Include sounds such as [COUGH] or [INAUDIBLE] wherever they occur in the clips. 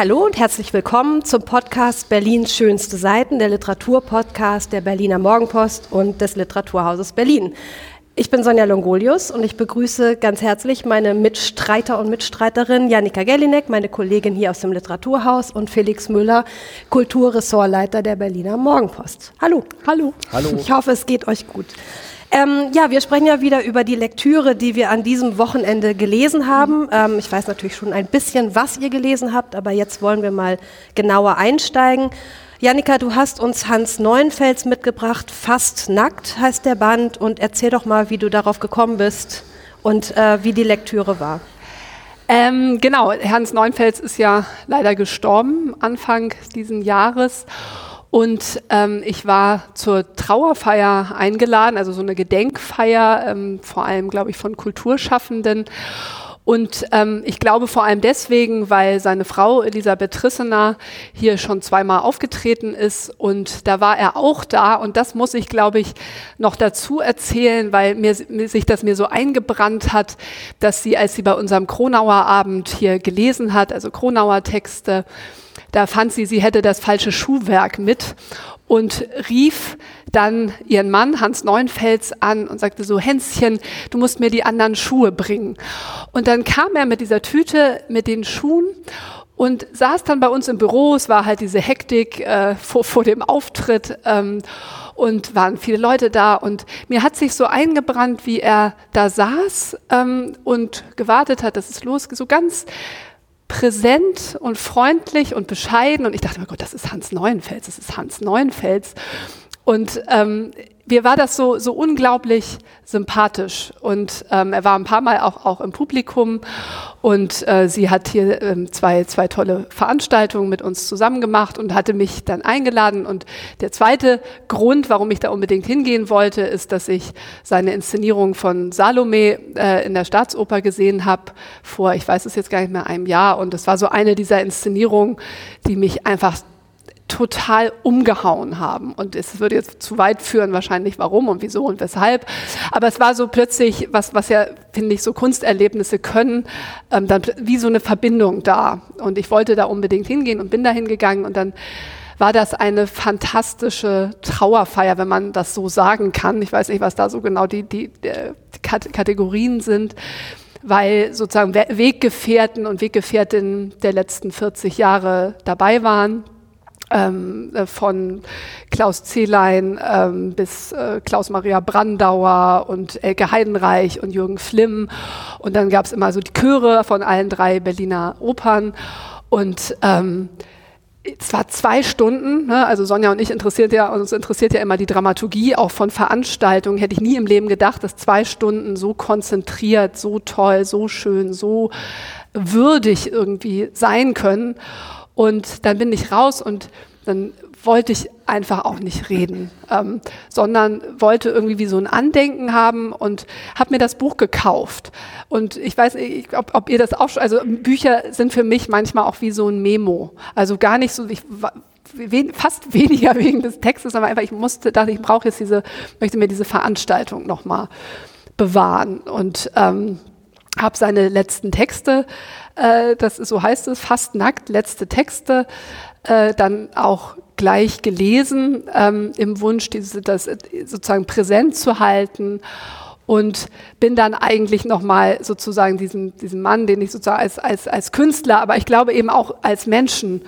Hallo und herzlich willkommen zum Podcast Berlins schönste Seiten, der Literaturpodcast der Berliner Morgenpost und des Literaturhauses Berlin. Ich bin Sonja Longolius und ich begrüße ganz herzlich meine Mitstreiter und Mitstreiterin Janika Gellinek, meine Kollegin hier aus dem Literaturhaus und Felix Müller, Kulturressortleiter der Berliner Morgenpost. Hallo. Hallo. Hallo. Ich hoffe, es geht euch gut. Ähm, ja, wir sprechen ja wieder über die Lektüre, die wir an diesem Wochenende gelesen haben. Ähm, ich weiß natürlich schon ein bisschen, was ihr gelesen habt, aber jetzt wollen wir mal genauer einsteigen. Janika, du hast uns Hans Neuenfels mitgebracht. Fast nackt heißt der Band. Und erzähl doch mal, wie du darauf gekommen bist und äh, wie die Lektüre war. Ähm, genau, Hans Neuenfels ist ja leider gestorben Anfang diesen Jahres. Und ähm, ich war zur Trauerfeier eingeladen, also so eine Gedenkfeier, ähm, vor allem, glaube ich, von Kulturschaffenden. Und ähm, ich glaube vor allem deswegen, weil seine Frau Elisabeth Trissener hier schon zweimal aufgetreten ist. Und da war er auch da. Und das muss ich, glaube ich, noch dazu erzählen, weil mir, sich das mir so eingebrannt hat, dass sie, als sie bei unserem Kronauer Abend hier gelesen hat, also Kronauer Texte, da fand sie, sie hätte das falsche Schuhwerk mit und rief dann ihren Mann Hans Neuenfels an und sagte so, Hänschen, du musst mir die anderen Schuhe bringen. Und dann kam er mit dieser Tüte mit den Schuhen und saß dann bei uns im Büro. Es war halt diese Hektik äh, vor, vor dem Auftritt ähm, und waren viele Leute da. Und mir hat sich so eingebrannt, wie er da saß ähm, und gewartet hat, dass es losgeht. So ganz präsent und freundlich und bescheiden. Und ich dachte, oh Gott, das ist Hans Neuenfels, das ist Hans Neuenfels. Und ähm, mir war das so, so unglaublich sympathisch. Und ähm, er war ein paar Mal auch, auch im Publikum und äh, sie hat hier ähm, zwei, zwei tolle Veranstaltungen mit uns zusammen gemacht und hatte mich dann eingeladen. Und der zweite Grund, warum ich da unbedingt hingehen wollte, ist, dass ich seine Inszenierung von Salome äh, in der Staatsoper gesehen habe, vor, ich weiß es jetzt gar nicht mehr, einem Jahr. Und es war so eine dieser Inszenierungen, die mich einfach total umgehauen haben. Und es würde jetzt zu weit führen, wahrscheinlich warum und wieso und weshalb. Aber es war so plötzlich, was, was ja, finde ich, so Kunsterlebnisse können, ähm, dann wie so eine Verbindung da. Und ich wollte da unbedingt hingehen und bin da hingegangen und dann war das eine fantastische Trauerfeier, wenn man das so sagen kann. Ich weiß nicht, was da so genau die, die, die Kategorien sind weil sozusagen Weggefährten und Weggefährtinnen der letzten 40 Jahre dabei waren ähm, äh, von Klaus Zehlein ähm, bis äh, Klaus-Maria Brandauer und Elke Heidenreich und Jürgen Flimm. Und dann gab es immer so die Chöre von allen drei Berliner Opern. Und ähm, es war zwei Stunden, ne? also Sonja und ich interessiert ja, uns interessiert ja immer die Dramaturgie auch von Veranstaltungen. Hätte ich nie im Leben gedacht, dass zwei Stunden so konzentriert, so toll, so schön, so würdig irgendwie sein können. Und dann bin ich raus und dann wollte ich einfach auch nicht reden, ähm, sondern wollte irgendwie wie so ein Andenken haben und habe mir das Buch gekauft. Und ich weiß nicht, ob, ob ihr das auch schon, also Bücher sind für mich manchmal auch wie so ein Memo. Also gar nicht so, ich, fast [LAUGHS] weniger wegen des Textes, aber einfach ich musste, dachte ich brauche jetzt diese, möchte mir diese Veranstaltung nochmal bewahren und ähm, habe seine letzten Texte äh, das so heißt es, fast nackt, letzte Texte, äh, dann auch gleich gelesen, ähm, im Wunsch, diese, das sozusagen präsent zu halten und bin dann eigentlich nochmal sozusagen diesen, diesen Mann, den ich sozusagen als, als, als Künstler, aber ich glaube eben auch als Menschen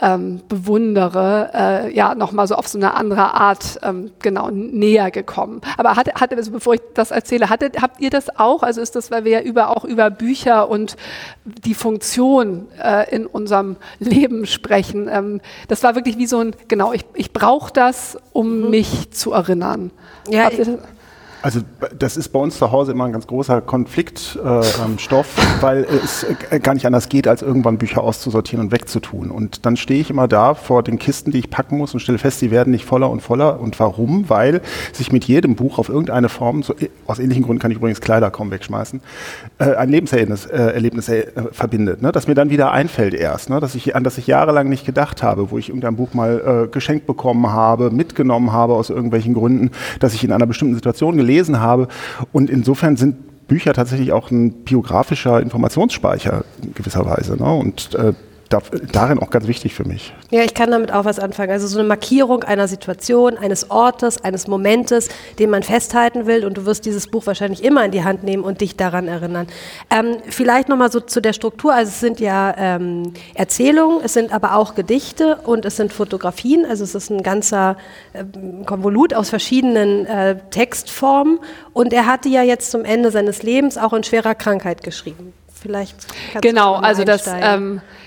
ähm, bewundere, äh, ja, nochmal so auf so eine andere Art ähm, genau näher gekommen. Aber hat, hat, also bevor ich das erzähle, hattet, habt ihr das auch? Also ist das, weil wir ja über, auch über Bücher und die Funktion äh, in unserem [LAUGHS] Leben sprechen. Ähm, das war wirklich wie so ein, genau, ich, ich brauche das, um mhm. mich zu erinnern. Ja, also das ist bei uns zu Hause immer ein ganz großer Konfliktstoff, äh, weil es äh, gar nicht anders geht, als irgendwann Bücher auszusortieren und wegzutun. Und dann stehe ich immer da vor den Kisten, die ich packen muss und stelle fest, die werden nicht voller und voller. Und warum? Weil sich mit jedem Buch auf irgendeine Form, so, aus ähnlichen Gründen kann ich übrigens Kleider kaum wegschmeißen, äh, ein Lebenserlebnis äh, Erlebnis, äh, verbindet, ne? das mir dann wieder einfällt erst, ne? dass ich, an das ich jahrelang nicht gedacht habe, wo ich irgendein Buch mal äh, geschenkt bekommen habe, mitgenommen habe aus irgendwelchen Gründen, dass ich in einer bestimmten Situation gelesen gelesen habe. Und insofern sind Bücher tatsächlich auch ein biografischer Informationsspeicher in gewisser Weise. Ne? Und äh, da, darin auch ganz wichtig für mich. Ja, ich kann damit auch was anfangen. Also so eine Markierung einer Situation, eines Ortes, eines Momentes, den man festhalten will. Und du wirst dieses Buch wahrscheinlich immer in die Hand nehmen und dich daran erinnern. Ähm, vielleicht nochmal so zu der Struktur. Also es sind ja ähm, Erzählungen, es sind aber auch Gedichte und es sind Fotografien. Also es ist ein ganzer äh, Konvolut aus verschiedenen äh, Textformen. Und er hatte ja jetzt zum Ende seines Lebens auch in schwerer Krankheit geschrieben. Vielleicht genau, also das ähm, äh,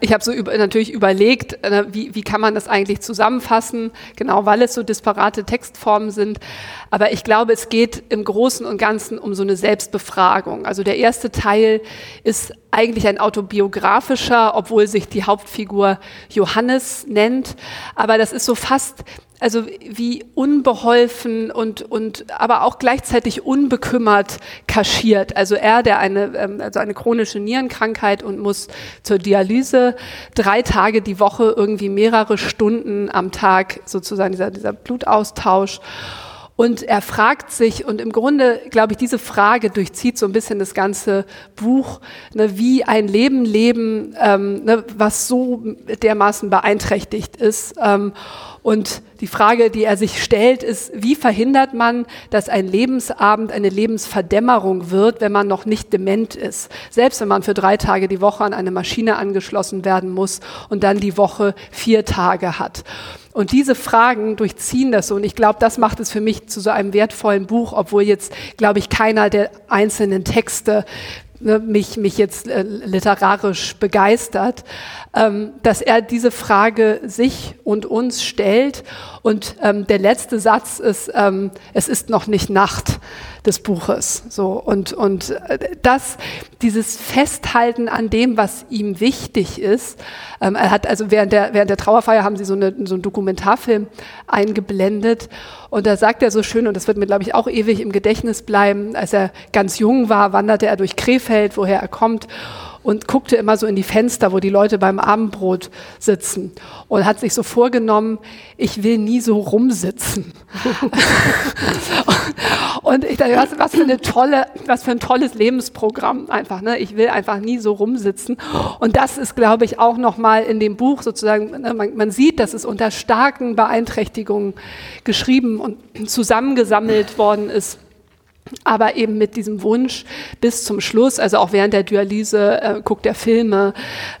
ich habe so über, natürlich überlegt, äh, wie, wie kann man das eigentlich zusammenfassen, genau weil es so disparate Textformen sind. Aber ich glaube, es geht im Großen und Ganzen um so eine Selbstbefragung. Also der erste Teil ist eigentlich ein autobiografischer, obwohl sich die Hauptfigur Johannes nennt. Aber das ist so fast also wie unbeholfen und, und aber auch gleichzeitig unbekümmert kaschiert. Also er, der eine, ähm, also eine chronische Nierenkrankheit und muss zur Dialyse drei Tage die Woche irgendwie mehrere Stunden am Tag sozusagen dieser, dieser Blutaustausch. Und er fragt sich, und im Grunde, glaube ich, diese Frage durchzieht so ein bisschen das ganze Buch, ne, wie ein Leben leben, ähm, ne, was so dermaßen beeinträchtigt ist. Ähm, und die Frage, die er sich stellt, ist, wie verhindert man, dass ein Lebensabend eine Lebensverdämmerung wird, wenn man noch nicht dement ist? Selbst wenn man für drei Tage die Woche an eine Maschine angeschlossen werden muss und dann die Woche vier Tage hat. Und diese Fragen durchziehen das so. Und ich glaube, das macht es für mich zu so einem wertvollen Buch, obwohl jetzt, glaube ich, keiner der einzelnen Texte ne, mich, mich jetzt äh, literarisch begeistert, ähm, dass er diese Frage sich und uns stellt. Und ähm, der letzte Satz ist, ähm, es ist noch nicht Nacht des Buches. So und und äh, das, dieses Festhalten an dem, was ihm wichtig ist. Ähm, er hat also während der während der Trauerfeier haben sie so, eine, so einen Dokumentarfilm eingeblendet und da sagt er so schön und das wird mir glaube ich auch ewig im Gedächtnis bleiben. Als er ganz jung war, wanderte er durch Krefeld, woher er kommt und guckte immer so in die Fenster, wo die Leute beim Abendbrot sitzen und hat sich so vorgenommen, ich will nie so rumsitzen. [LAUGHS] und ich dachte, was, was, für eine tolle, was für ein tolles Lebensprogramm einfach. Ne? Ich will einfach nie so rumsitzen. Und das ist, glaube ich, auch nochmal in dem Buch sozusagen, ne? man, man sieht, dass es unter starken Beeinträchtigungen geschrieben und zusammengesammelt worden ist aber eben mit diesem Wunsch bis zum Schluss, also auch während der Dialyse äh, guckt er Filme,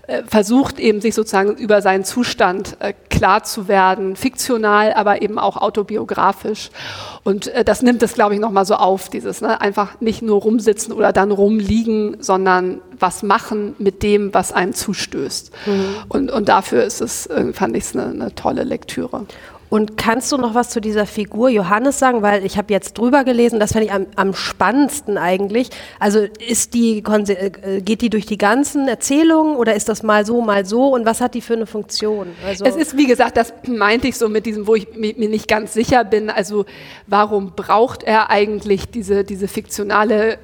äh, versucht eben sich sozusagen über seinen Zustand äh, klar zu werden, fiktional, aber eben auch autobiografisch. Und äh, das nimmt es, glaube ich, nochmal so auf, dieses ne? einfach nicht nur rumsitzen oder dann rumliegen, sondern was machen mit dem, was einem zustößt. Mhm. Und, und dafür ist es, äh, fand ich es eine, eine tolle Lektüre. Und kannst du noch was zu dieser Figur Johannes sagen? Weil ich habe jetzt drüber gelesen, das fand ich am, am spannendsten eigentlich. Also ist die, äh, geht die durch die ganzen Erzählungen oder ist das mal so, mal so? Und was hat die für eine Funktion? Also es ist, wie gesagt, das meinte ich so mit diesem, wo ich mir nicht ganz sicher bin. Also warum braucht er eigentlich diese, diese fiktionale äh,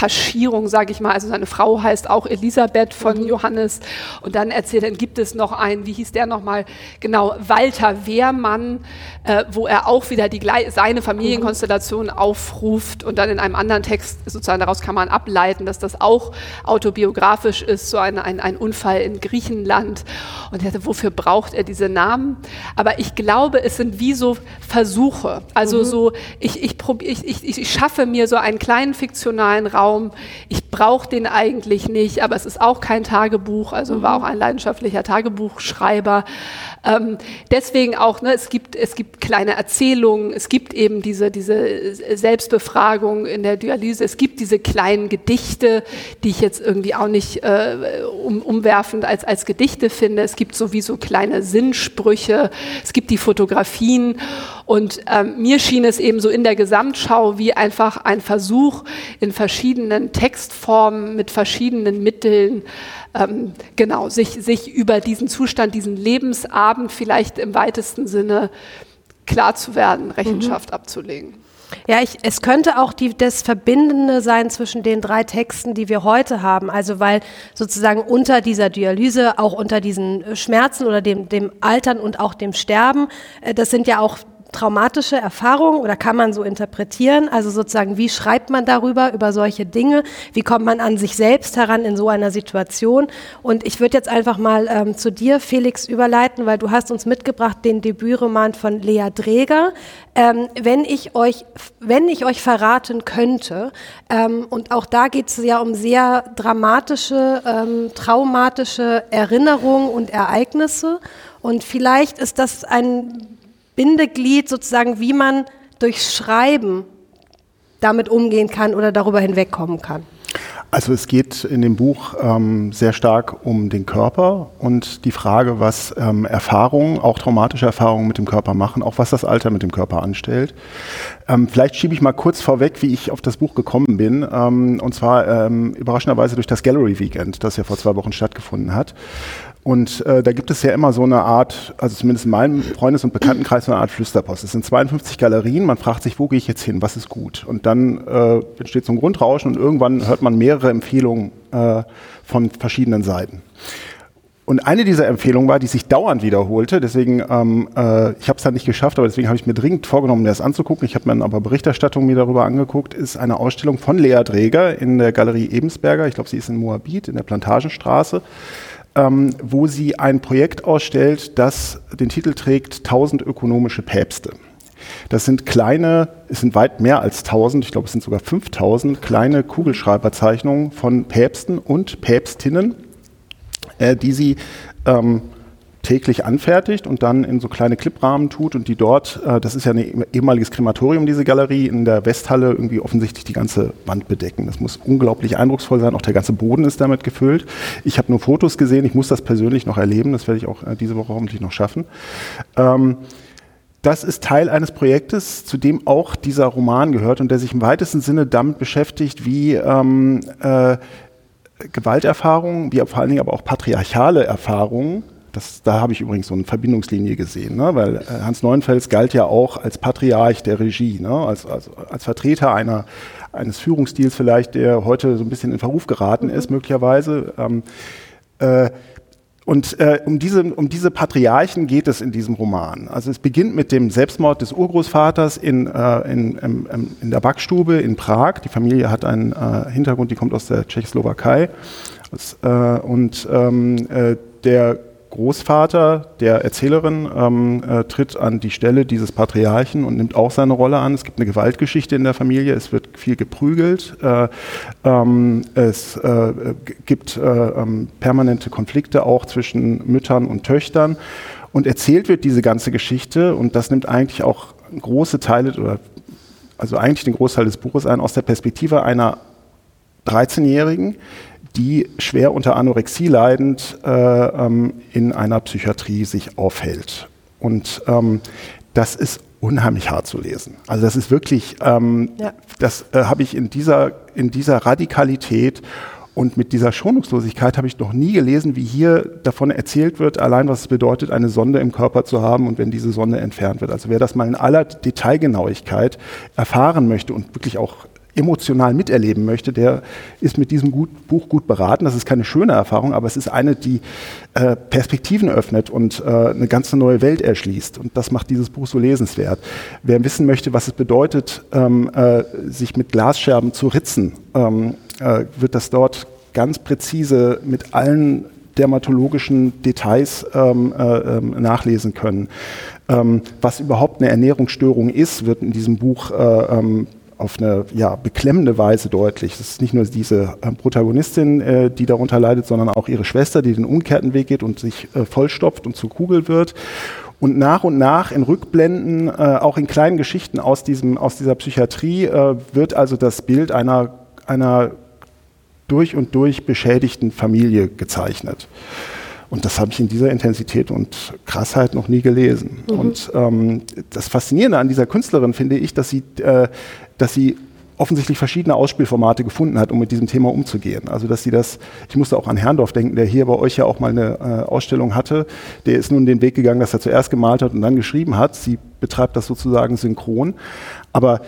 Kaschierung, sage ich mal. Also seine Frau heißt auch Elisabeth von mhm. Johannes. Und dann erzählt, dann gibt es noch einen, wie hieß der nochmal? Genau, Walter Wehrmann, äh, wo er auch wieder die, seine Familienkonstellation mhm. aufruft und dann in einem anderen Text sozusagen daraus kann man ableiten, dass das auch autobiografisch ist, so ein, ein, ein Unfall in Griechenland. Und er, wofür braucht er diese Namen? Aber ich glaube, es sind wie so Versuche. Also mhm. so, ich, ich, ich, ich, ich schaffe mir so einen kleinen fiktionalen Raum. Ich brauche den eigentlich nicht, aber es ist auch kein Tagebuch, also war auch ein leidenschaftlicher Tagebuchschreiber. Ähm, deswegen auch, ne, es, gibt, es gibt kleine Erzählungen, es gibt eben diese, diese Selbstbefragung in der Dialyse, es gibt diese kleinen Gedichte, die ich jetzt irgendwie auch nicht äh, um, umwerfend als, als Gedichte finde. Es gibt sowieso kleine Sinnsprüche, es gibt die Fotografien und ähm, mir schien es eben so in der Gesamtschau wie einfach ein Versuch in verschiedenen Textformen mit verschiedenen Mitteln ähm, genau, sich, sich über diesen Zustand, diesen Lebensabend vielleicht im weitesten Sinne klar zu werden, Rechenschaft mhm. abzulegen. Ja, ich, es könnte auch die, das Verbindende sein zwischen den drei Texten, die wir heute haben. Also weil sozusagen unter dieser Dialyse, auch unter diesen Schmerzen oder dem, dem Altern und auch dem Sterben, äh, das sind ja auch traumatische Erfahrung oder kann man so interpretieren? Also sozusagen, wie schreibt man darüber, über solche Dinge? Wie kommt man an sich selbst heran in so einer Situation? Und ich würde jetzt einfach mal ähm, zu dir, Felix, überleiten, weil du hast uns mitgebracht den Debütroman von Lea Dreger. Ähm, wenn ich euch, wenn ich euch verraten könnte, ähm, und auch da geht es ja um sehr dramatische, ähm, traumatische Erinnerungen und Ereignisse. Und vielleicht ist das ein Bindeglied sozusagen, wie man durch Schreiben damit umgehen kann oder darüber hinwegkommen kann. Also es geht in dem Buch ähm, sehr stark um den Körper und die Frage, was ähm, Erfahrungen, auch traumatische Erfahrungen mit dem Körper machen, auch was das Alter mit dem Körper anstellt. Ähm, vielleicht schiebe ich mal kurz vorweg, wie ich auf das Buch gekommen bin. Ähm, und zwar ähm, überraschenderweise durch das Gallery Weekend, das ja vor zwei Wochen stattgefunden hat. Und äh, da gibt es ja immer so eine Art, also zumindest in meinem Freundes- und Bekanntenkreis, so eine Art Flüsterpost. Es sind 52 Galerien, man fragt sich, wo gehe ich jetzt hin, was ist gut? Und dann äh, entsteht so ein Grundrauschen und irgendwann hört man mehrere Empfehlungen äh, von verschiedenen Seiten. Und eine dieser Empfehlungen war, die sich dauernd wiederholte, deswegen, ähm, äh, ich habe es dann nicht geschafft, aber deswegen habe ich mir dringend vorgenommen, mir das anzugucken. Ich habe mir dann aber Berichterstattung mir darüber angeguckt, ist eine Ausstellung von Lea Dreger in der Galerie Ebensberger, ich glaube, sie ist in Moabit, in der Plantagenstraße ähm, wo sie ein Projekt ausstellt, das den Titel trägt 1000 ökonomische Päpste. Das sind kleine, es sind weit mehr als 1000, ich glaube es sind sogar 5000 kleine Kugelschreiberzeichnungen von Päpsten und Päpstinnen, äh, die sie ähm, täglich anfertigt und dann in so kleine Cliprahmen tut und die dort, äh, das ist ja ein ehemaliges Krematorium, diese Galerie, in der Westhalle irgendwie offensichtlich die ganze Wand bedecken. Das muss unglaublich eindrucksvoll sein, auch der ganze Boden ist damit gefüllt. Ich habe nur Fotos gesehen, ich muss das persönlich noch erleben, das werde ich auch äh, diese Woche hoffentlich noch schaffen. Ähm, das ist Teil eines Projektes, zu dem auch dieser Roman gehört und der sich im weitesten Sinne damit beschäftigt, wie ähm, äh, Gewalterfahrungen, wie vor allen Dingen aber auch patriarchale Erfahrungen das, da habe ich übrigens so eine Verbindungslinie gesehen, ne? weil äh, Hans Neuenfels galt ja auch als Patriarch der Regie, ne? als, als, als Vertreter einer, eines Führungsstils vielleicht, der heute so ein bisschen in Verruf geraten mhm. ist, möglicherweise. Ähm, äh, und äh, um, diese, um diese Patriarchen geht es in diesem Roman. Also es beginnt mit dem Selbstmord des Urgroßvaters in, äh, in, in, in der Backstube in Prag. Die Familie hat einen äh, Hintergrund, die kommt aus der Tschechoslowakei. Das, äh, und ähm, äh, der Großvater der Erzählerin ähm, äh, tritt an die Stelle dieses Patriarchen und nimmt auch seine Rolle an. Es gibt eine Gewaltgeschichte in der Familie, es wird viel geprügelt, äh, ähm, es äh, gibt äh, ähm, permanente Konflikte auch zwischen Müttern und Töchtern. Und erzählt wird diese ganze Geschichte, und das nimmt eigentlich auch große Teile oder also eigentlich den Großteil des Buches ein, aus der Perspektive einer 13-Jährigen, die schwer unter Anorexie leidend äh, ähm, in einer Psychiatrie sich aufhält. Und ähm, das ist unheimlich hart zu lesen. Also das ist wirklich, ähm, ja. das äh, habe ich in dieser, in dieser Radikalität und mit dieser Schonungslosigkeit habe ich noch nie gelesen, wie hier davon erzählt wird, allein was es bedeutet, eine Sonde im Körper zu haben und wenn diese Sonde entfernt wird. Also wer das mal in aller Detailgenauigkeit erfahren möchte und wirklich auch emotional miterleben möchte, der ist mit diesem gut, Buch gut beraten. Das ist keine schöne Erfahrung, aber es ist eine, die äh, Perspektiven öffnet und äh, eine ganze neue Welt erschließt. Und das macht dieses Buch so lesenswert. Wer wissen möchte, was es bedeutet, ähm, äh, sich mit Glasscherben zu ritzen, ähm, äh, wird das dort ganz präzise mit allen dermatologischen Details ähm, äh, ähm, nachlesen können. Ähm, was überhaupt eine Ernährungsstörung ist, wird in diesem Buch äh, ähm, auf eine ja, beklemmende Weise deutlich. Es ist nicht nur diese äh, Protagonistin, äh, die darunter leidet, sondern auch ihre Schwester, die den umgekehrten Weg geht und sich äh, vollstopft und zur Kugel wird. Und nach und nach in Rückblenden, äh, auch in kleinen Geschichten aus, diesem, aus dieser Psychiatrie, äh, wird also das Bild einer, einer durch und durch beschädigten Familie gezeichnet. Und das habe ich in dieser Intensität und Krassheit noch nie gelesen. Mhm. Und ähm, das Faszinierende an dieser Künstlerin finde ich, dass sie, äh, dass sie offensichtlich verschiedene Ausspielformate gefunden hat, um mit diesem Thema umzugehen. Also dass sie das, ich musste auch an Herrndorf denken, der hier bei euch ja auch mal eine äh, Ausstellung hatte. Der ist nun den Weg gegangen, dass er zuerst gemalt hat und dann geschrieben hat. Sie betreibt das sozusagen synchron. Aber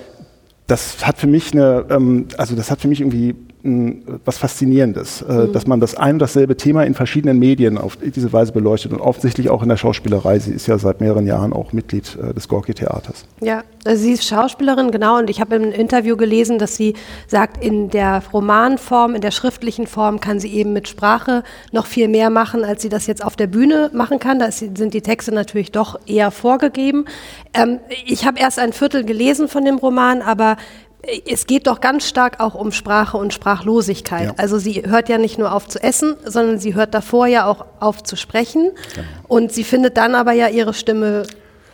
das hat für mich eine, ähm, also das hat für mich irgendwie was Faszinierendes, äh, mhm. dass man das ein und dasselbe Thema in verschiedenen Medien auf diese Weise beleuchtet und offensichtlich auch in der Schauspielerei. Sie ist ja seit mehreren Jahren auch Mitglied äh, des Gorki-Theaters. Ja, also sie ist Schauspielerin, genau, und ich habe im Interview gelesen, dass sie sagt, in der Romanform, in der schriftlichen Form kann sie eben mit Sprache noch viel mehr machen, als sie das jetzt auf der Bühne machen kann. Da sind die Texte natürlich doch eher vorgegeben. Ähm, ich habe erst ein Viertel gelesen von dem Roman, aber es geht doch ganz stark auch um Sprache und Sprachlosigkeit. Ja. Also sie hört ja nicht nur auf zu essen, sondern sie hört davor ja auch auf zu sprechen. Genau. Und sie findet dann aber ja ihre Stimme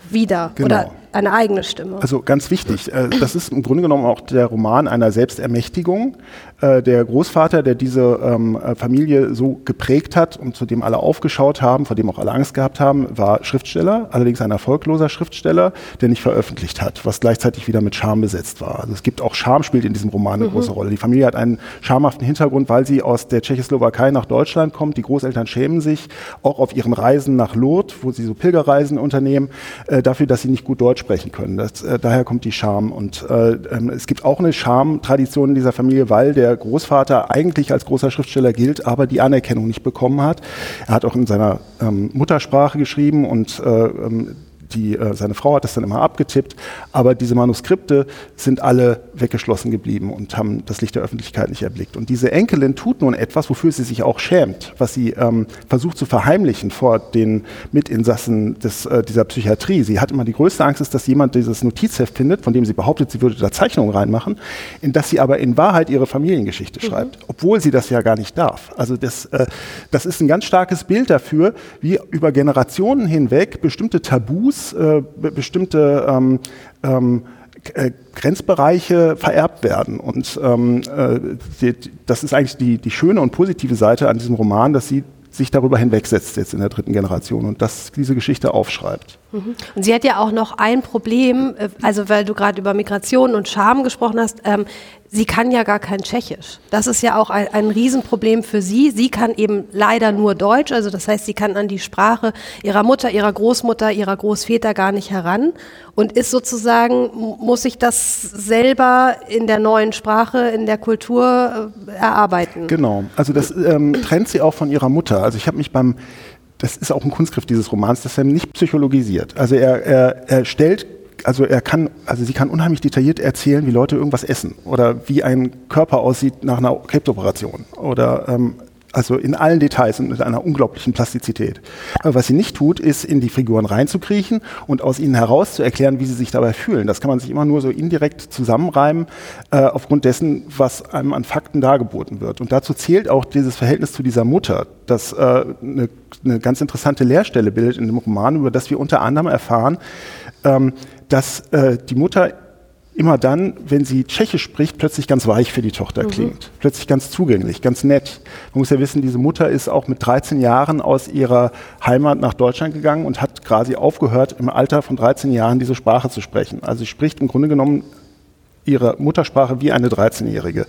wieder. Genau. Oder eine eigene Stimme. Also ganz wichtig, äh, das ist im Grunde genommen auch der Roman einer Selbstermächtigung. Äh, der Großvater, der diese ähm, äh, Familie so geprägt hat und zu dem alle aufgeschaut haben, vor dem auch alle Angst gehabt haben, war Schriftsteller, allerdings ein erfolgloser Schriftsteller, der nicht veröffentlicht hat, was gleichzeitig wieder mit Scham besetzt war. Also es gibt auch Scham spielt in diesem Roman eine mhm. große Rolle. Die Familie hat einen schamhaften Hintergrund, weil sie aus der Tschechoslowakei nach Deutschland kommt. Die Großeltern schämen sich auch auf ihren Reisen nach Lourdes, wo sie so Pilgerreisen unternehmen, äh, dafür, dass sie nicht gut Deutsch sprechen können. Das, äh, daher kommt die Scham. Und äh, ähm, es gibt auch eine Scham-Tradition in dieser Familie, weil der Großvater eigentlich als großer Schriftsteller gilt, aber die Anerkennung nicht bekommen hat. Er hat auch in seiner ähm, Muttersprache geschrieben und äh, ähm, die, äh, seine Frau hat das dann immer abgetippt, aber diese Manuskripte sind alle weggeschlossen geblieben und haben das Licht der Öffentlichkeit nicht erblickt. Und diese Enkelin tut nun etwas, wofür sie sich auch schämt, was sie ähm, versucht zu verheimlichen vor den Mitinsassen des, äh, dieser Psychiatrie. Sie hat immer die größte Angst, ist, dass jemand dieses Notizheft findet, von dem sie behauptet, sie würde da Zeichnungen reinmachen, in das sie aber in Wahrheit ihre Familiengeschichte mhm. schreibt, obwohl sie das ja gar nicht darf. Also das, äh, das ist ein ganz starkes Bild dafür, wie über Generationen hinweg bestimmte Tabus Gebiets äh, bestimmte ähm, ähm, äh, Grenzbereiche vererbt werden. Und ähm, äh, die, das ist eigentlich die, die schöne und positive Seite an diesem Roman, dass sie sich darüber hinwegsetzt jetzt in der dritten Generation und das diese Geschichte aufschreibt. Und sie hat ja auch noch ein Problem, äh, also weil du gerade über Migration und Scham gesprochen hast, ähm, sie kann ja gar kein Tschechisch. Das ist ja auch ein, ein Riesenproblem für sie. Sie kann eben leider nur Deutsch, also das heißt, sie kann an die Sprache ihrer Mutter, ihrer Großmutter, ihrer Großväter gar nicht heran und ist sozusagen, muss sich das selber in der neuen Sprache, in der Kultur äh, erarbeiten. Genau, also das ähm, trennt sie auch von ihrer Mutter. Also ich habe mich beim das ist auch ein Kunstgriff dieses Romans, dass er nicht psychologisiert. Also er, er, er stellt also er kann, also sie kann unheimlich detailliert erzählen, wie Leute irgendwas essen oder wie ein Körper aussieht nach einer Krebsoperation oder ähm, also in allen Details und mit einer unglaublichen Plastizität. Aber was sie nicht tut, ist in die Figuren reinzukriechen und aus ihnen heraus zu erklären, wie sie sich dabei fühlen. Das kann man sich immer nur so indirekt zusammenreimen äh, aufgrund dessen, was einem an Fakten dargeboten wird. Und dazu zählt auch dieses Verhältnis zu dieser Mutter, das äh, eine, eine ganz interessante Lehrstelle bildet in dem Roman, über das wir unter anderem erfahren, ähm, dass äh, die Mutter immer dann, wenn sie Tschechisch spricht, plötzlich ganz weich für die Tochter mhm. klingt. Plötzlich ganz zugänglich, ganz nett. Man muss ja wissen, diese Mutter ist auch mit 13 Jahren aus ihrer Heimat nach Deutschland gegangen und hat quasi aufgehört, im Alter von 13 Jahren diese Sprache zu sprechen. Also sie spricht im Grunde genommen ihre Muttersprache wie eine 13-Jährige.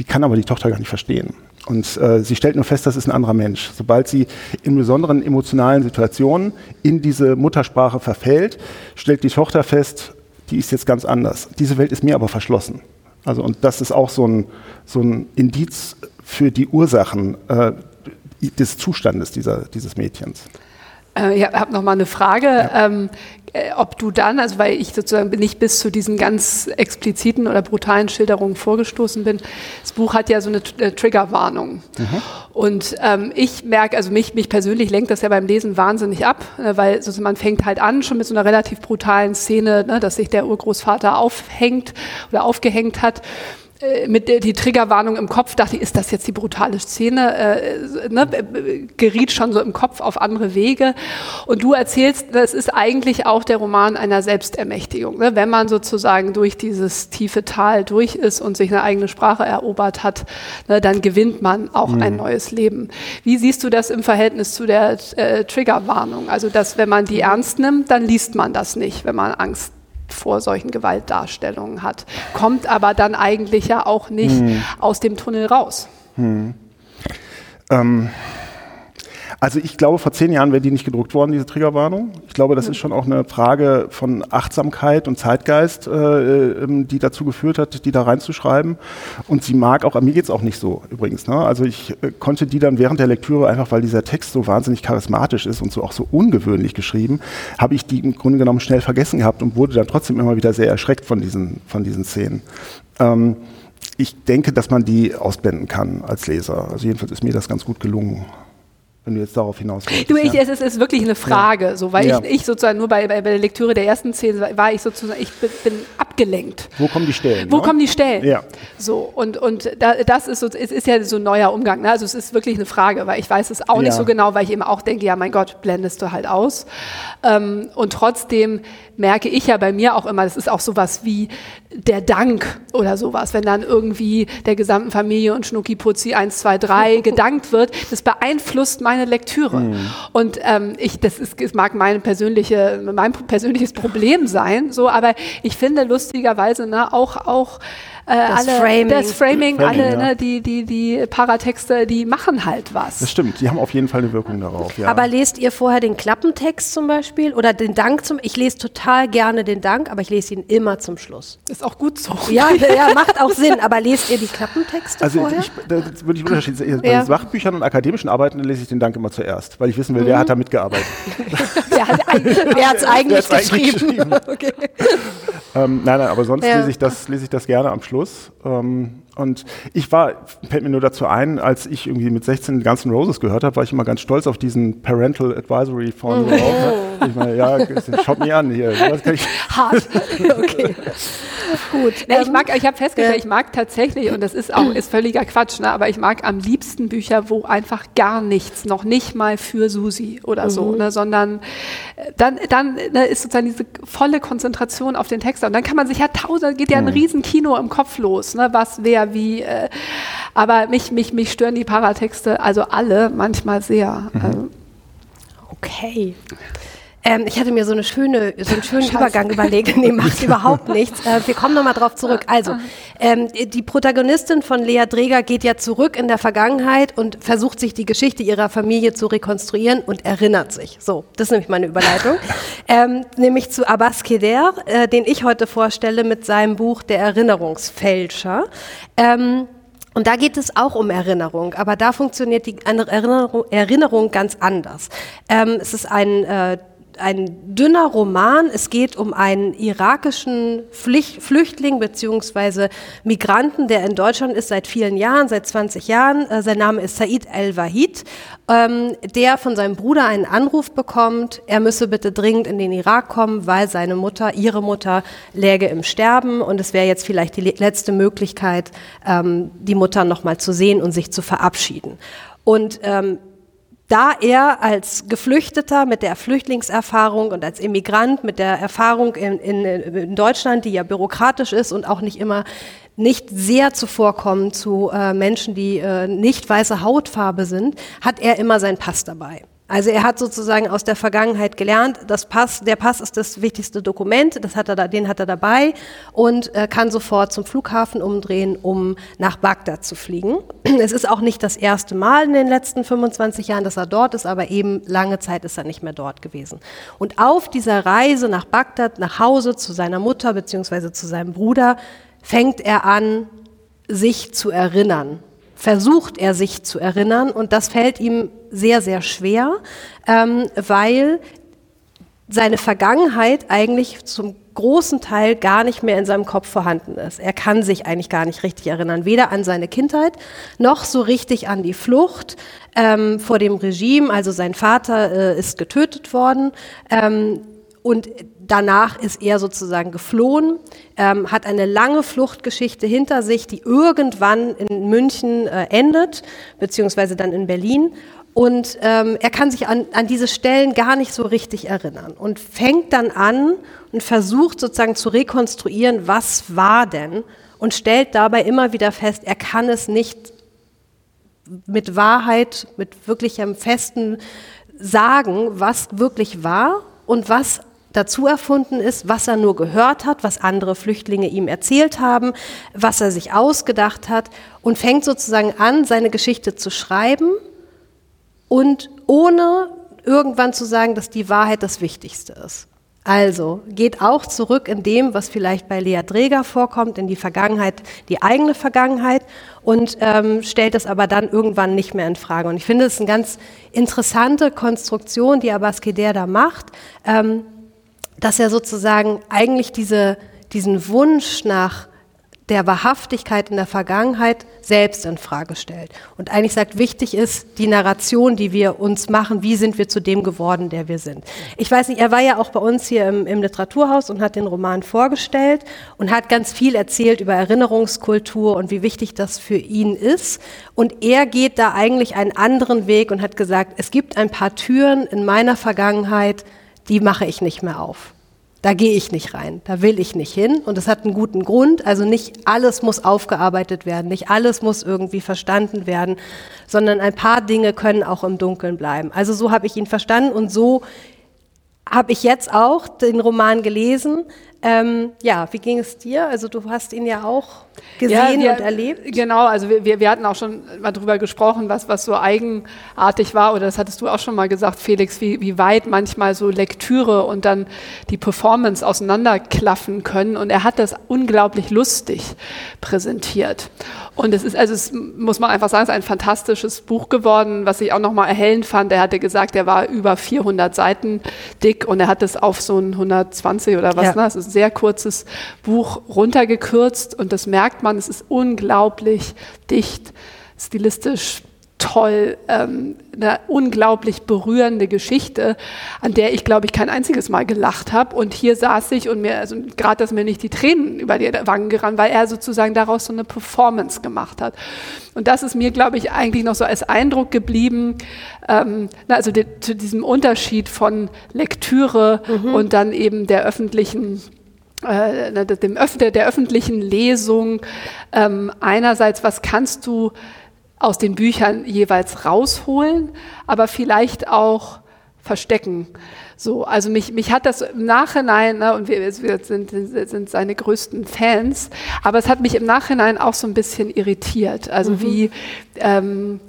Die kann aber die Tochter gar nicht verstehen. Und äh, sie stellt nur fest, das ist ein anderer Mensch. Sobald sie in besonderen emotionalen Situationen in diese Muttersprache verfällt, stellt die Tochter fest, die ist jetzt ganz anders. Diese Welt ist mir aber verschlossen. Also, und das ist auch so ein, so ein Indiz für die Ursachen äh, des Zustandes dieser, dieses Mädchens. Äh, ich habe noch mal eine Frage. Ja. Ähm, äh, ob du dann, also weil ich sozusagen nicht bis zu diesen ganz expliziten oder brutalen Schilderungen vorgestoßen bin, das Buch hat ja so eine äh, Triggerwarnung. Mhm. Und ähm, ich merke, also mich, mich persönlich lenkt das ja beim Lesen wahnsinnig ab, äh, weil sozusagen man fängt halt an schon mit so einer relativ brutalen Szene, ne, dass sich der Urgroßvater aufhängt oder aufgehängt hat. Äh, mit der die Triggerwarnung im Kopf dachte ich, ist das jetzt die brutale Szene? Äh, ne, geriet schon so im Kopf auf andere Wege. Und du erzählst, das ist eigentlich auch der Roman einer Selbstermächtigung. Ne? Wenn man sozusagen durch dieses tiefe Tal durch ist und sich eine eigene Sprache erobert hat, ne, dann gewinnt man auch mhm. ein neues Leben. Wie siehst du das im Verhältnis zu der äh, Triggerwarnung? Also, dass wenn man die ernst nimmt, dann liest man das nicht, wenn man Angst vor solchen Gewaltdarstellungen hat, kommt aber dann eigentlich ja auch nicht hm. aus dem Tunnel raus. Hm. Ähm, Also ich glaube, vor zehn Jahren wäre die nicht gedruckt worden, diese Triggerwarnung. Ich glaube, das ist schon auch eine Frage von Achtsamkeit und Zeitgeist, äh, ähm, die dazu geführt hat, die da reinzuschreiben. Und sie mag auch, mir geht es auch nicht so übrigens. Ne? Also ich äh, konnte die dann während der Lektüre, einfach weil dieser Text so wahnsinnig charismatisch ist und so auch so ungewöhnlich geschrieben, habe ich die im Grunde genommen schnell vergessen gehabt und wurde dann trotzdem immer wieder sehr erschreckt von diesen, von diesen Szenen. Ähm, ich denke, dass man die ausblenden kann als Leser. Also jedenfalls ist mir das ganz gut gelungen wenn du jetzt darauf hinaus willst. Du, ich, ja. es ist, ist, wirklich eine Frage, ja. so, weil ja. ich, ich, sozusagen nur bei, bei, der Lektüre der ersten Szene war ich sozusagen, ich bin, bin abgelenkt. Wo kommen die Stellen? Wo ne? kommen die Stellen? Ja. So, und, und da, das ist so, es ist ja so ein neuer Umgang, ne? also es ist wirklich eine Frage, weil ich weiß es auch nicht so genau, weil ich eben auch denke, ja mein Gott, blendest du halt aus. Ähm, und trotzdem merke ich ja bei mir auch immer, das ist auch sowas wie der Dank oder sowas, wenn dann irgendwie der gesamten Familie und Schnucki Putzi 1, 2, 3 gedankt wird, das beeinflusst meine Lektüre. Mhm. Und ähm, ich, das ist, es mag meine persönliche, mein persönliches Problem sein, so, aber ich finde lustigerweise ne, auch, auch äh, das alle, Framing. das Framing, Framing alle, ja. ne, die, die, die Paratexte, die machen halt was. Das stimmt, die haben auf jeden Fall eine Wirkung darauf. Ja. Aber lest ihr vorher den Klappentext zum Beispiel oder den Dank zum? Ich lese total gerne den Dank, aber ich lese ihn immer zum Schluss. Ist auch gut so. Ja, [LAUGHS] ja macht auch Sinn. Aber lest ihr die Klappentexte also vorher? Ich, das würde ich unterschieden. Bei ja. Sachbüchern und akademischen Arbeiten lese ich den Dank immer zuerst, weil ich wissen will, mhm. wer hat da mitgearbeitet. [LAUGHS] wer hat [LAUGHS] es eigentlich, geschrieben? geschrieben? okay. Ähm, nein, nein, aber sonst ja. lese, ich das, lese ich das gerne am Schluss. Ähm, und ich war, fällt mir nur dazu ein, als ich irgendwie mit 16 ganzen Roses gehört habe, war ich immer ganz stolz auf diesen Parental Advisory von mhm. oh. Ich meine, ja, schaut mich an hier. [LAUGHS] Hart. okay. Gut. Ja, ich ähm, mag, ich habe festgestellt, ja. ich mag tatsächlich, und das ist auch ist völliger Quatsch, ne, aber ich mag am liebsten Bücher, wo einfach gar nichts, noch nicht mal für Susi oder mhm. so, ne, sondern äh, dann, dann ne, ist sozusagen diese volle Konzentration auf den Text. Und dann kann man sich ja tausend, geht ja ein mhm. Riesenkino im Kopf los, ne, was, wer, wie. Äh, aber mich, mich, mich stören die Paratexte, also alle, manchmal sehr. Mhm. Ähm. Okay. Ähm, ich hatte mir so, eine schöne, so einen schönen Scheiße. Übergang überlegt. Nee, macht [LAUGHS] überhaupt nichts. Äh, wir kommen nochmal drauf zurück. Also, ähm, die Protagonistin von Lea Dreger geht ja zurück in der Vergangenheit und versucht sich die Geschichte ihrer Familie zu rekonstruieren und erinnert sich. So, das ist nämlich meine Überleitung. [LAUGHS] ähm, nämlich zu Abbas Keder, äh, den ich heute vorstelle mit seinem Buch Der Erinnerungsfälscher. Ähm, und da geht es auch um Erinnerung, aber da funktioniert die Erinnerung, Erinnerung ganz anders. Ähm, es ist ein äh, ein dünner Roman. Es geht um einen irakischen Pflicht, Flüchtling bzw. Migranten, der in Deutschland ist seit vielen Jahren, seit 20 Jahren. Äh, sein Name ist Said El-Wahid, ähm, der von seinem Bruder einen Anruf bekommt, er müsse bitte dringend in den Irak kommen, weil seine Mutter, ihre Mutter, läge im Sterben und es wäre jetzt vielleicht die letzte Möglichkeit, ähm, die Mutter nochmal zu sehen und sich zu verabschieden. Und ähm, da er als Geflüchteter mit der Flüchtlingserfahrung und als Immigrant mit der Erfahrung in, in, in Deutschland, die ja bürokratisch ist und auch nicht immer nicht sehr zuvorkommen zu äh, Menschen, die äh, nicht weiße Hautfarbe sind, hat er immer seinen Pass dabei. Also er hat sozusagen aus der Vergangenheit gelernt, das Pass, der Pass ist das wichtigste Dokument, das hat er da, den hat er dabei und äh, kann sofort zum Flughafen umdrehen, um nach Bagdad zu fliegen. [CLEARS THROAT] Es ist auch nicht das erste Mal in den letzten 25 Jahren, dass er dort ist, aber eben lange Zeit ist er nicht mehr dort gewesen. Und auf dieser Reise nach Bagdad, nach Hause zu seiner Mutter beziehungsweise zu seinem Bruder, fängt er an, sich zu erinnern versucht er sich zu erinnern und das fällt ihm sehr, sehr schwer, ähm, weil seine Vergangenheit eigentlich zum großen Teil gar nicht mehr in seinem Kopf vorhanden ist. Er kann sich eigentlich gar nicht richtig erinnern, weder an seine Kindheit noch so richtig an die Flucht ähm, vor dem Regime. Also sein Vater äh, ist getötet worden ähm, und Danach ist er sozusagen geflohen, ähm, hat eine lange Fluchtgeschichte hinter sich, die irgendwann in München äh, endet, beziehungsweise dann in Berlin. Und ähm, er kann sich an, an diese Stellen gar nicht so richtig erinnern und fängt dann an und versucht sozusagen zu rekonstruieren, was war denn und stellt dabei immer wieder fest, er kann es nicht mit Wahrheit, mit wirklichem festen sagen, was wirklich war und was dazu erfunden ist, was er nur gehört hat, was andere Flüchtlinge ihm erzählt haben, was er sich ausgedacht hat und fängt sozusagen an, seine Geschichte zu schreiben und ohne irgendwann zu sagen, dass die Wahrheit das Wichtigste ist. Also geht auch zurück in dem, was vielleicht bei Lea Dreger vorkommt, in die Vergangenheit, die eigene Vergangenheit und ähm, stellt es aber dann irgendwann nicht mehr in Frage. Und ich finde, es ist eine ganz interessante Konstruktion, die Abbas Keder da macht, ähm, dass er sozusagen eigentlich diese, diesen Wunsch nach der Wahrhaftigkeit in der Vergangenheit selbst in Frage stellt. Und eigentlich sagt, wichtig ist die Narration, die wir uns machen, wie sind wir zu dem geworden, der wir sind. Ich weiß nicht, er war ja auch bei uns hier im, im Literaturhaus und hat den Roman vorgestellt und hat ganz viel erzählt über Erinnerungskultur und wie wichtig das für ihn ist. Und er geht da eigentlich einen anderen Weg und hat gesagt, es gibt ein paar Türen in meiner Vergangenheit, die mache ich nicht mehr auf. Da gehe ich nicht rein, da will ich nicht hin und es hat einen guten Grund. Also nicht alles muss aufgearbeitet werden, nicht alles muss irgendwie verstanden werden, sondern ein paar Dinge können auch im Dunkeln bleiben. Also so habe ich ihn verstanden und so habe ich jetzt auch den Roman gelesen. Ähm, ja, wie ging es dir? Also du hast ihn ja auch gesehen ja, wir, und erlebt. Genau, also wir, wir hatten auch schon mal drüber gesprochen, was, was so eigenartig war, oder das hattest du auch schon mal gesagt, Felix, wie, wie weit manchmal so Lektüre und dann die Performance auseinanderklaffen können. Und er hat das unglaublich lustig präsentiert. Und es ist, also es muss man einfach sagen, es ist ein fantastisches Buch geworden, was ich auch nochmal erhellend fand. Er hatte gesagt, er war über 400 Seiten dick und er hat es auf so ein 120 oder was, ja. ne? Sehr kurzes Buch runtergekürzt und das merkt man, es ist unglaublich dicht, stilistisch toll, ähm, eine unglaublich berührende Geschichte, an der ich, glaube ich, kein einziges Mal gelacht habe. Und hier saß ich und mir, also gerade, dass mir nicht die Tränen über die Wangen gerannt, weil er sozusagen daraus so eine Performance gemacht hat. Und das ist mir, glaube ich, eigentlich noch so als Eindruck geblieben, ähm, also die, zu diesem Unterschied von Lektüre mhm. und dann eben der öffentlichen äh, dem Öff der, der öffentlichen Lesung. Ähm, einerseits, was kannst du aus den Büchern jeweils rausholen, aber vielleicht auch verstecken. So, also mich, mich hat das im Nachhinein, ne, und wir, wir sind, sind seine größten Fans, aber es hat mich im Nachhinein auch so ein bisschen irritiert. Also mhm. wie, ähm,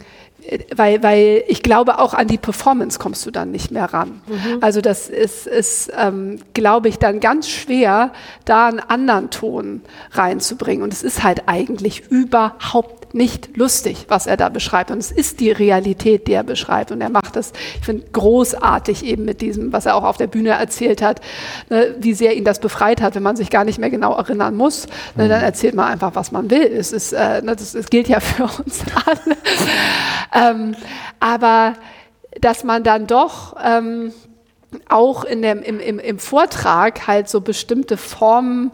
weil, weil ich glaube, auch an die Performance kommst du dann nicht mehr ran. Mhm. Also das ist, ist ähm, glaube ich, dann ganz schwer, da einen anderen Ton reinzubringen. Und es ist halt eigentlich überhaupt nicht lustig, was er da beschreibt. Und es ist die Realität, die er beschreibt. Und er macht das, ich finde, großartig eben mit diesem, was er auch auf der Bühne erzählt hat, ne, wie sehr ihn das befreit hat, wenn man sich gar nicht mehr genau erinnern muss. Ne, dann mhm. erzählt man einfach, was man will. Es, ist, äh, ne, das, das gilt ja [LAUGHS] für uns alle. Ähm, aber dass man dann doch ähm, auch in dem, im, im, im Vortrag halt so bestimmte Formen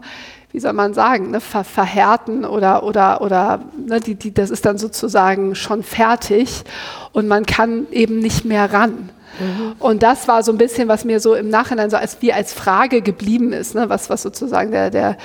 wie soll man sagen, ne, ver verhärten oder, oder, oder ne, die, die, das ist dann sozusagen schon fertig und man kann eben nicht mehr ran. Mhm. Und das war so ein bisschen, was mir so im Nachhinein so als wie als Frage geblieben ist, ne? was, was sozusagen der, der,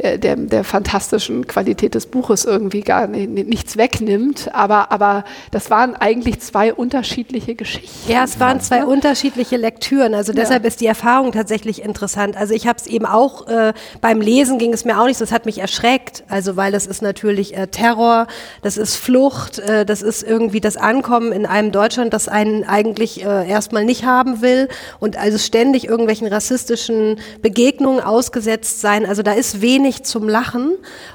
der, der fantastischen Qualität des Buches irgendwie gar nicht, nichts wegnimmt. Aber, aber das waren eigentlich zwei unterschiedliche Geschichten. Ja, es waren zwei ne? unterschiedliche Lektüren. Also deshalb ja. ist die Erfahrung tatsächlich interessant. Also ich habe es eben auch äh, beim Lesen ging es mir auch nicht, das hat mich erschreckt. Also weil das ist natürlich äh, Terror, das ist Flucht, äh, das ist irgendwie das Ankommen in einem Deutschland, das einen eigentlich äh, erstmal nicht haben will und also ständig irgendwelchen rassistischen Begegnungen ausgesetzt sein. Also da ist wenig zum Lachen.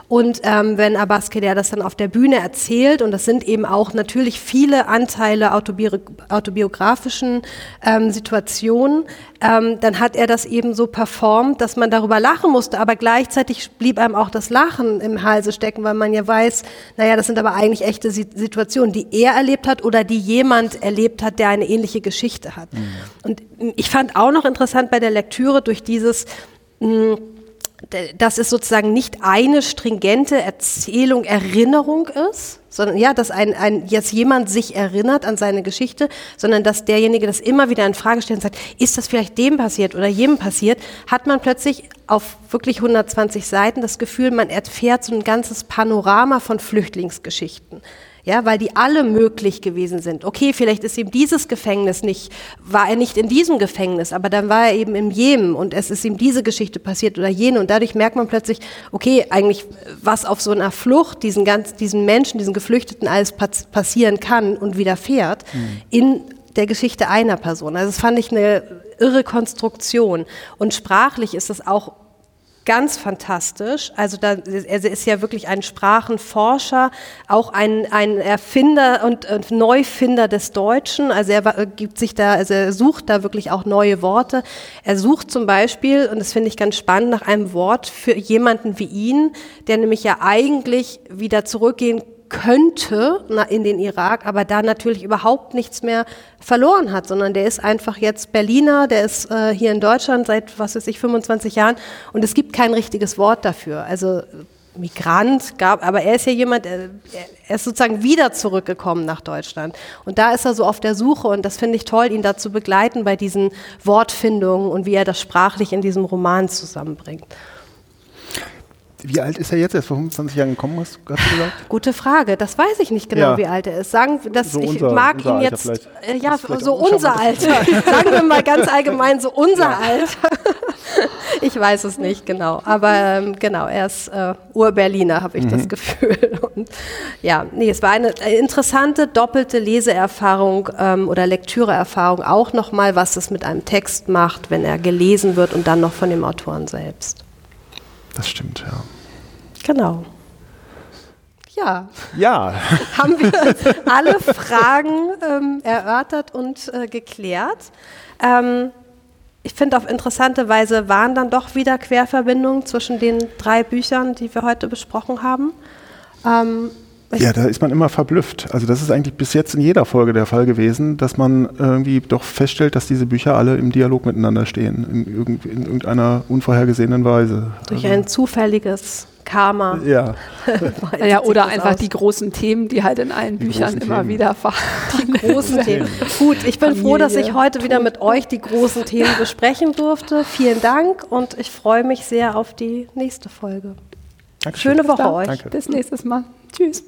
Und ähm, wenn Abbas Kedar das dann auf der Bühne erzählt, und das sind eben auch natürlich viele Anteile autobi autobiografischen ähm, Situationen, ähm, dann hat er das eben so performt, dass man darüber lachen musste, aber gleichzeitig blieb einem auch das Lachen im Halse stecken, weil man ja weiß, naja, das sind aber eigentlich echte Situationen, die er erlebt hat oder die jemand erlebt hat, der eine ähnliche Geschichte hat. Mhm. Und ich fand auch noch interessant bei der Lektüre durch dieses, mh, dass es sozusagen nicht eine stringente Erzählung, Erinnerung ist, sondern ja, dass ein, ein, jetzt jemand sich erinnert an seine Geschichte, sondern dass derjenige das immer wieder in Frage stellt und sagt, ist das vielleicht dem passiert oder jedem passiert, hat man plötzlich auf wirklich 120 Seiten das Gefühl, man erfährt so ein ganzes Panorama von Flüchtlingsgeschichten. Ja, weil die alle möglich gewesen sind. Okay, vielleicht ist ihm dieses Gefängnis nicht, war er nicht in diesem Gefängnis, aber dann war er eben im Jemen und es ist ihm diese Geschichte passiert oder jene und dadurch merkt man plötzlich, okay, eigentlich was auf so einer Flucht diesen ganz, diesen Menschen, diesen Geflüchteten alles passieren kann und widerfährt mhm. in der Geschichte einer Person. Also das fand ich eine irre Konstruktion und sprachlich ist es auch ganz fantastisch. Also da, er ist ja wirklich ein Sprachenforscher, auch ein, ein Erfinder und, Neufinder des Deutschen. Also er gibt sich da, also er sucht da wirklich auch neue Worte. Er sucht zum Beispiel, und das finde ich ganz spannend, nach einem Wort für jemanden wie ihn, der nämlich ja eigentlich wieder zurückgehen könnte in den Irak, aber da natürlich überhaupt nichts mehr verloren hat, sondern der ist einfach jetzt Berliner, der ist äh, hier in Deutschland seit, was weiß ich, 25 Jahren und es gibt kein richtiges Wort dafür. Also Migrant gab, aber er ist ja jemand, er, er ist sozusagen wieder zurückgekommen nach Deutschland. Und da ist er so auf der Suche und das finde ich toll, ihn da zu begleiten bei diesen Wortfindungen und wie er das sprachlich in diesem Roman zusammenbringt. Wie alt ist er jetzt? Er ist vor 25 Jahren gekommen, hast du gesagt? Gute Frage. Das weiß ich nicht genau, ja. wie alt er ist. Sagen, dass so ich unser, mag unser ihn jetzt. Äh, ja, so unser Alter. [LAUGHS] Sagen wir mal ganz allgemein so unser ja. Alter. [LAUGHS] ich weiß es nicht genau. Aber ähm, genau, er ist äh, Ur-Berliner, habe ich mhm. das Gefühl. [LAUGHS] Und, ja, nee, es war eine interessante doppelte Leseerfahrung ähm, oder Lektüreerfahrung. Auch nochmal, was es mit einem Text macht, wenn er gelesen wird und dann noch von dem Autoren selbst. Das stimmt, ja. Genau. Ja. Ja. [LAUGHS] Haben wir alle Fragen ähm, erörtert und äh, geklärt. Ähm, ich finde, auf interessante Weise waren dann doch wieder Querverbindungen zwischen den drei Büchern, die wir heute besprochen haben. Ähm, ja, da ist man immer verblüfft. Also das ist eigentlich bis jetzt in jeder Folge der Fall gewesen, dass man irgendwie doch feststellt, dass diese Bücher alle im Dialog miteinander stehen, in, in irgendeiner unvorhergesehenen Weise. Durch also ein zufälliges Karma. Ja. [LAUGHS] ja oder einfach aus. die großen Themen, die halt in allen die Büchern immer Themen. wieder fahren. Die [LAUGHS] großen Themen. Gut, ich bin Familie, froh, dass ich heute wieder mit euch die großen Themen besprechen durfte. Vielen Dank und ich freue mich sehr auf die nächste Folge. Dankeschön. Schöne Woche euch. Danke. Bis nächstes Mal. Tschüss.